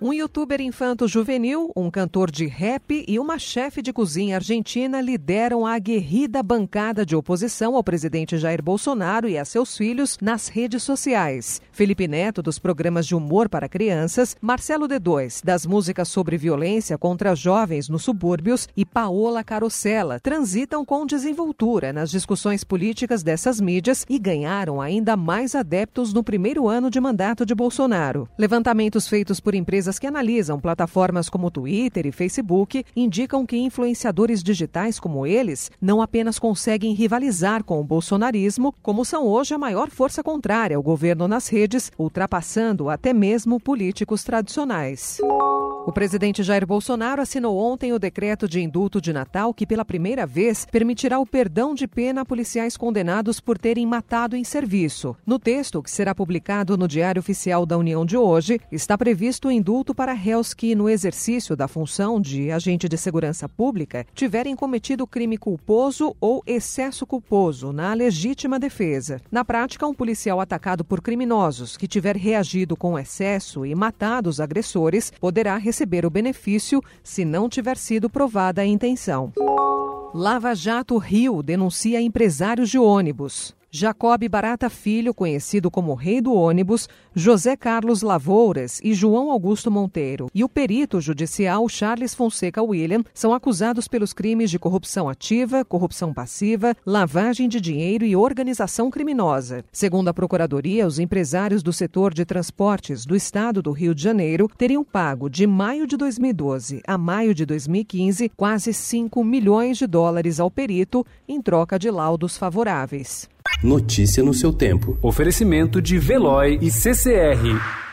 Um youtuber infanto-juvenil, um cantor de rap e uma chefe de cozinha argentina lideram a aguerrida bancada de oposição ao presidente Jair Bolsonaro e a seus filhos nas redes sociais. Felipe Neto, dos programas de humor para crianças, Marcelo D2, das músicas sobre violência contra jovens nos subúrbios, e Paola Carosella transitam com desenvoltura nas discussões políticas dessas mídias e ganharam ainda mais adeptos no primeiro ano de mandato de Bolsonaro. Levantamentos feitos por empresas Empresas que analisam plataformas como Twitter e Facebook indicam que influenciadores digitais como eles não apenas conseguem rivalizar com o bolsonarismo, como são hoje a maior força contrária ao governo nas redes, ultrapassando até mesmo políticos tradicionais. O presidente Jair Bolsonaro assinou ontem o decreto de indulto de Natal que, pela primeira vez, permitirá o perdão de pena a policiais condenados por terem matado em serviço. No texto, que será publicado no Diário Oficial da União de hoje, está previsto o indulto para réus que, no exercício da função de agente de segurança pública, tiverem cometido crime culposo ou excesso culposo na legítima defesa. Na prática, um policial atacado por criminosos que tiver reagido com excesso e matado os agressores poderá receber receber o benefício se não tiver sido provada a intenção. Lava Jato Rio denuncia empresários de ônibus. Jacob Barata Filho, conhecido como Rei do Ônibus, José Carlos Lavouras e João Augusto Monteiro, e o perito judicial Charles Fonseca William são acusados pelos crimes de corrupção ativa, corrupção passiva, lavagem de dinheiro e organização criminosa. Segundo a Procuradoria, os empresários do setor de transportes do estado do Rio de Janeiro teriam pago de maio de 2012 a maio de 2015 quase 5 milhões de dólares ao perito em troca de laudos favoráveis. Notícia no seu tempo. Oferecimento de Veloy e CCR.